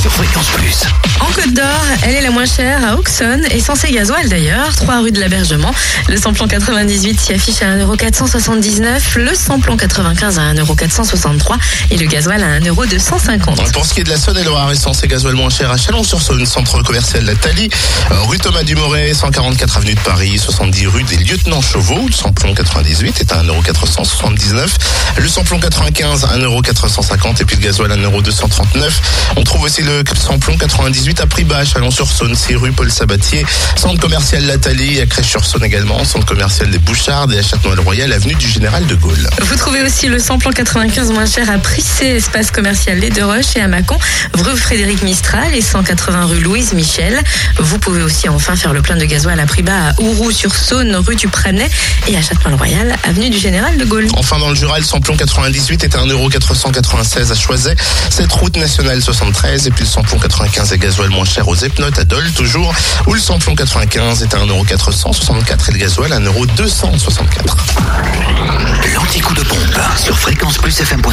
sur Fréquence Plus. Elle est la moins chère à Auxonne, et gasoil d'ailleurs, 3 rue de l'Abergement. Le samplon 98 s'y affiche à 1,479€, le samplon 95 à 1,463€ et le gasoil à 1,250€. Pour ce qui est de la Saône-et-Loire, essence et gasoil moins cher à Chalon-sur-Saône, centre commercial La Thalie, euh, rue Thomas Dumoret, 144 avenue de Paris, 70 rue des Lieutenants Chauveau. Le samplon 98 est à 1,479€. Le samplon 95 à 1,450€ et puis le gasoil à 1,239€. On trouve aussi le samplon 98 à prix à Chalon-sur-Saône, c'est rue Paul Sabatier, centre commercial Lathalie, à Crèche-sur-Saône également, centre commercial des Bouchardes et à Châtenois-le-Royal, avenue du Général de Gaulle. Vous trouvez aussi le samplon 95 moins cher à Prissé, espace commercial Les Deux Roches et à Mâcon, rue Frédéric Mistral et 180 rue Louise Michel. Vous pouvez aussi enfin faire le plein de gasoil à prix bas à Ourou-sur-Saône, rue du Prénet et à Châtenois-le-Royal, avenue du Général de Gaulle. Enfin, dans le Jura, le samplon 98 est à 1,496€ à Choiset, cette route nationale 73 et puis le samplon 95 est gasoil moins cher aux Epnotes à Dole toujours, où le samplon 95 est à 1,464€ et le gasoil à 1,264€. L'anti-coup de pompe sur fréquenceplusfm.com.